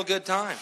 real good time.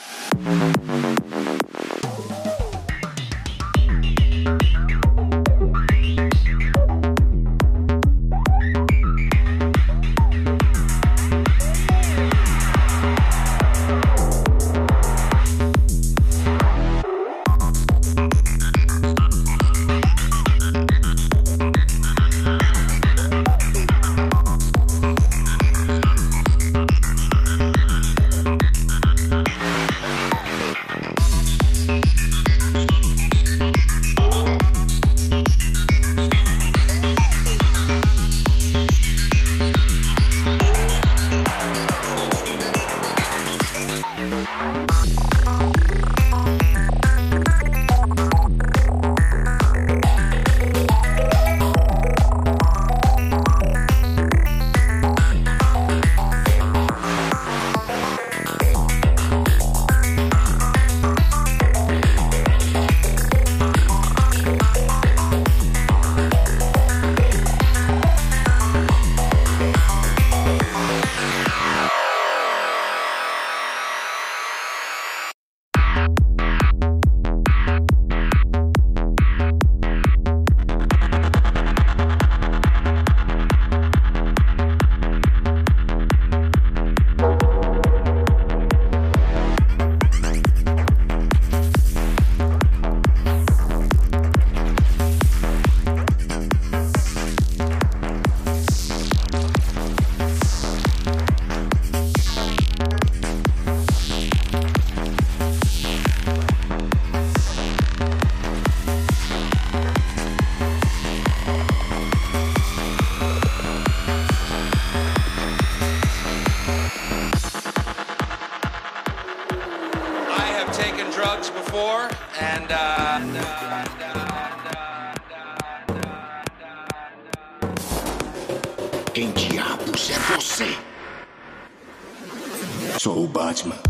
ótima.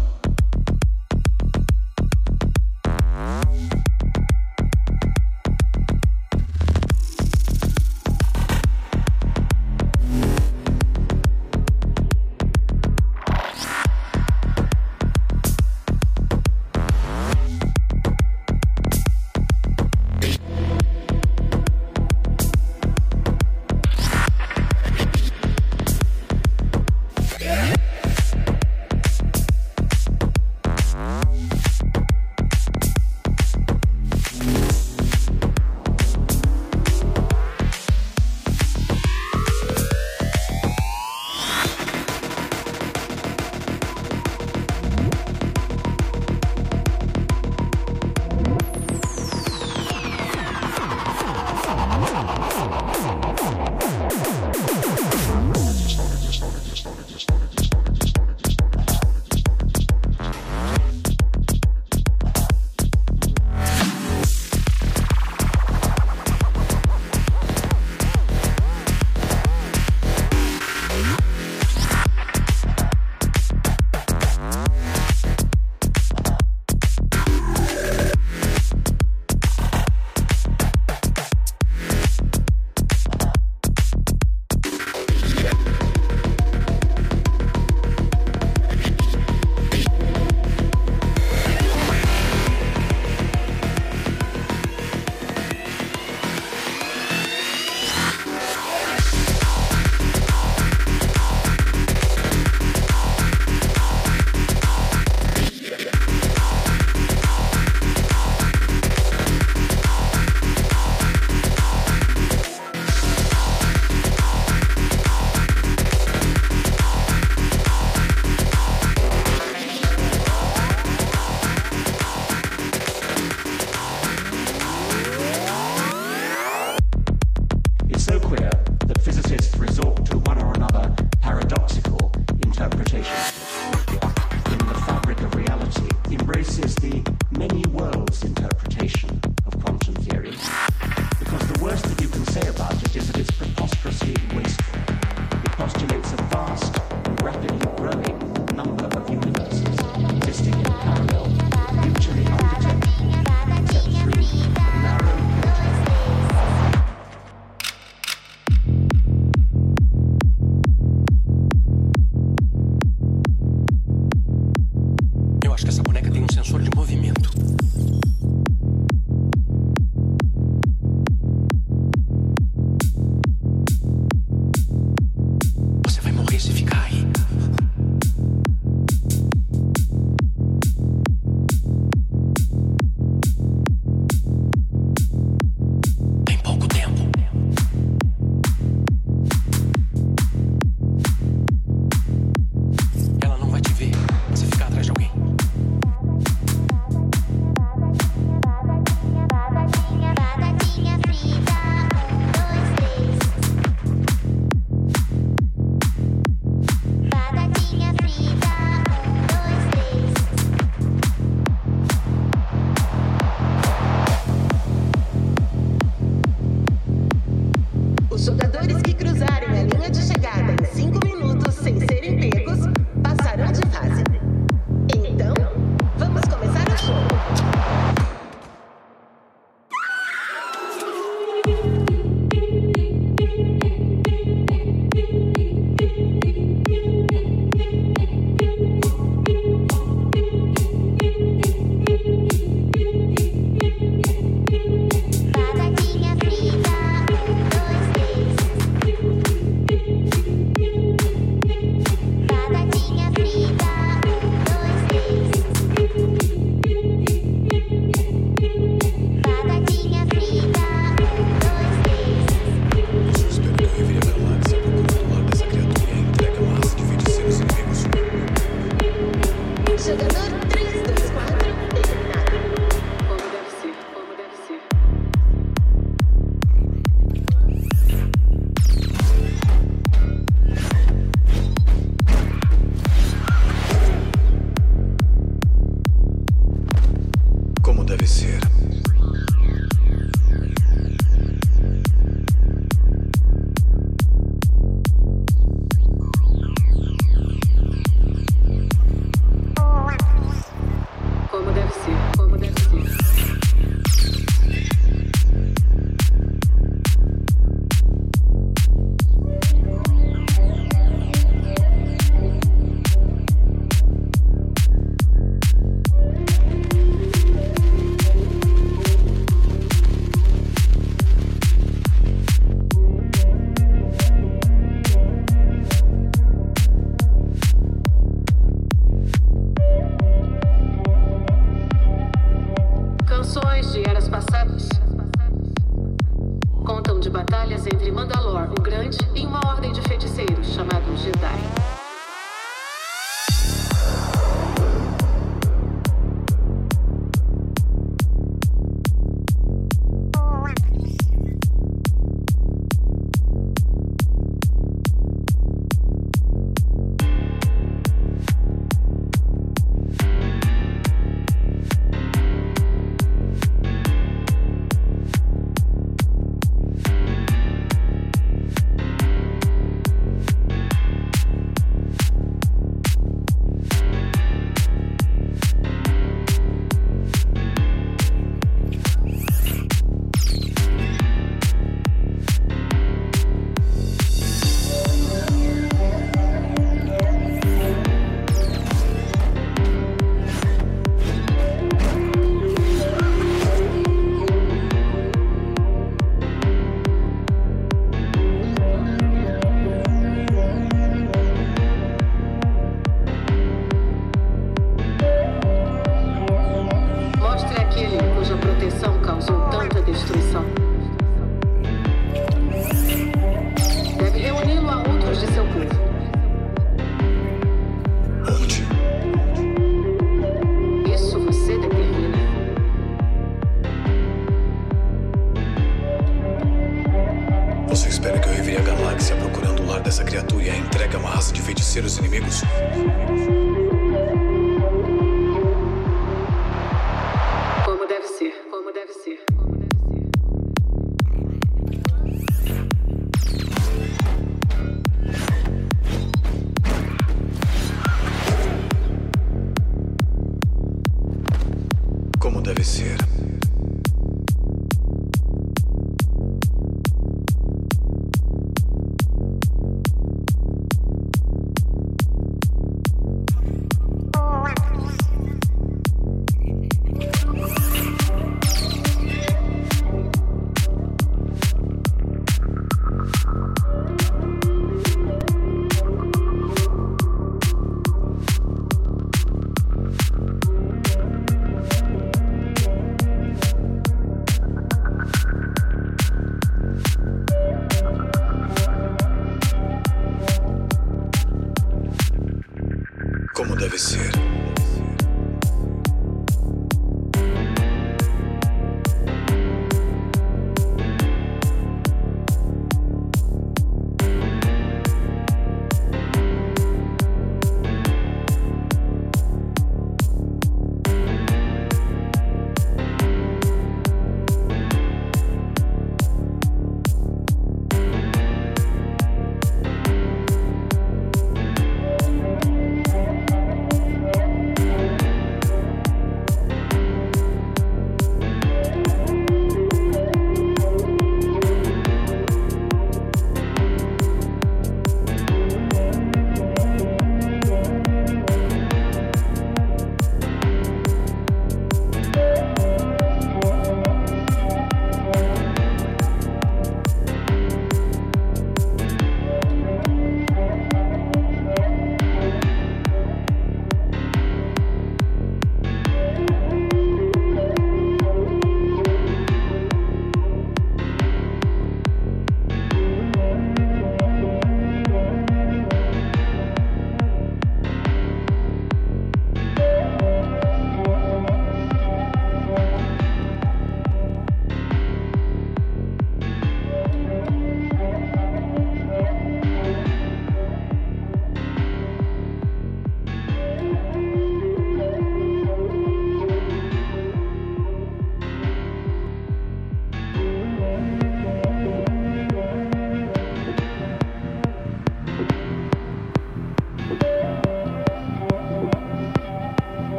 Deve ser.